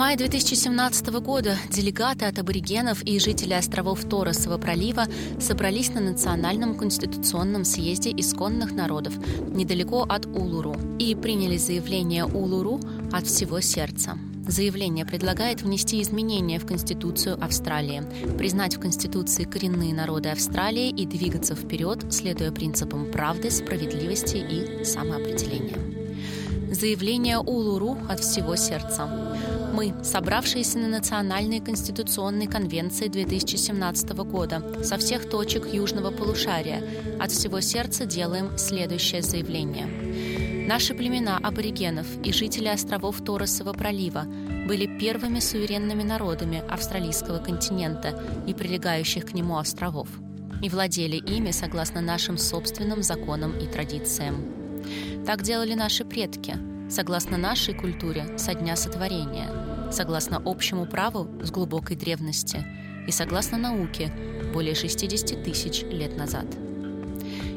мае 2017 года делегаты от аборигенов и жителей островов Торосового пролива собрались на Национальном конституционном съезде исконных народов недалеко от Улуру и приняли заявление Улуру от всего сердца. Заявление предлагает внести изменения в Конституцию Австралии, признать в Конституции коренные народы Австралии и двигаться вперед, следуя принципам правды, справедливости и самоопределения. Заявление Улуру от всего сердца. Мы, собравшиеся на Национальной конституционной конвенции 2017 года, со всех точек южного полушария, от всего сердца делаем следующее заявление. Наши племена аборигенов и жители островов Торосового пролива были первыми суверенными народами австралийского континента и прилегающих к нему островов и владели ими согласно нашим собственным законам и традициям. Так делали наши предки, согласно нашей культуре со дня сотворения, согласно общему праву с глубокой древности и согласно науке более 60 тысяч лет назад.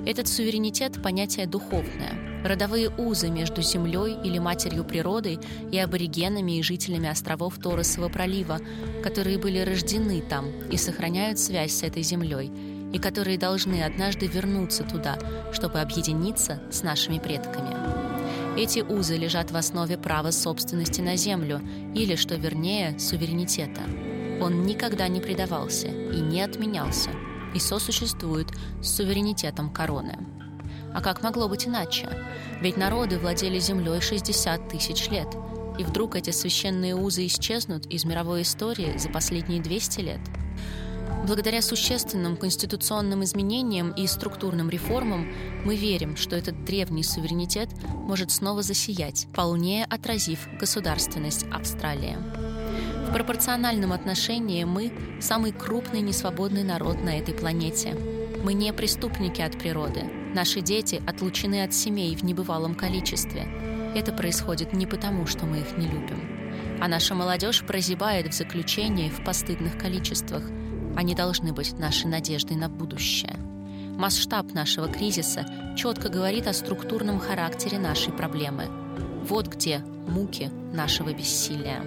Этот суверенитет – понятие духовное, родовые узы между землей или матерью природой и аборигенами и жителями островов Торосового пролива, которые были рождены там и сохраняют связь с этой землей, и которые должны однажды вернуться туда, чтобы объединиться с нашими предками. Эти узы лежат в основе права собственности на землю, или, что вернее, суверенитета. Он никогда не предавался и не отменялся, и сосуществует с суверенитетом короны. А как могло быть иначе? Ведь народы владели землей 60 тысяч лет, и вдруг эти священные узы исчезнут из мировой истории за последние 200 лет – Благодаря существенным конституционным изменениям и структурным реформам мы верим, что этот древний суверенитет может снова засиять, полнее отразив государственность Австралии. В пропорциональном отношении мы – самый крупный несвободный народ на этой планете. Мы не преступники от природы. Наши дети отлучены от семей в небывалом количестве. Это происходит не потому, что мы их не любим. А наша молодежь прозябает в заключении в постыдных количествах – они должны быть нашей надеждой на будущее. Масштаб нашего кризиса четко говорит о структурном характере нашей проблемы. Вот где муки нашего бессилия.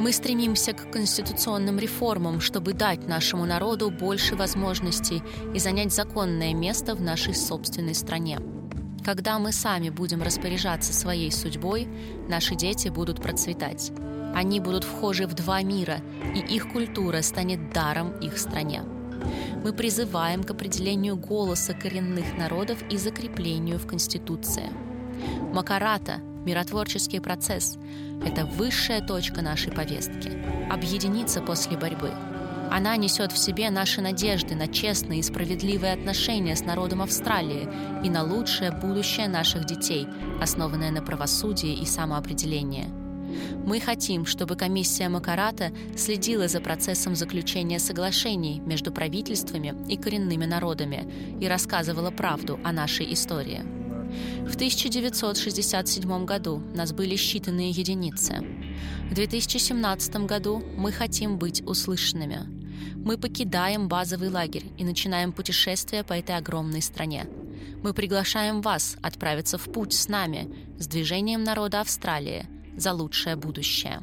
Мы стремимся к конституционным реформам, чтобы дать нашему народу больше возможностей и занять законное место в нашей собственной стране. Когда мы сами будем распоряжаться своей судьбой, наши дети будут процветать. Они будут вхожи в два мира, и их культура станет даром их стране. Мы призываем к определению голоса коренных народов и закреплению в Конституции. Макарата – миротворческий процесс – это высшая точка нашей повестки. Объединиться после борьбы. Она несет в себе наши надежды на честные и справедливые отношения с народом Австралии и на лучшее будущее наших детей, основанное на правосудии и самоопределении – мы хотим, чтобы комиссия Макарата следила за процессом заключения соглашений между правительствами и коренными народами и рассказывала правду о нашей истории. В 1967 году нас были считанные единицы. В 2017 году мы хотим быть услышанными. Мы покидаем базовый лагерь и начинаем путешествие по этой огромной стране. Мы приглашаем вас отправиться в путь с нами, с движением народа Австралии – за лучшее будущее.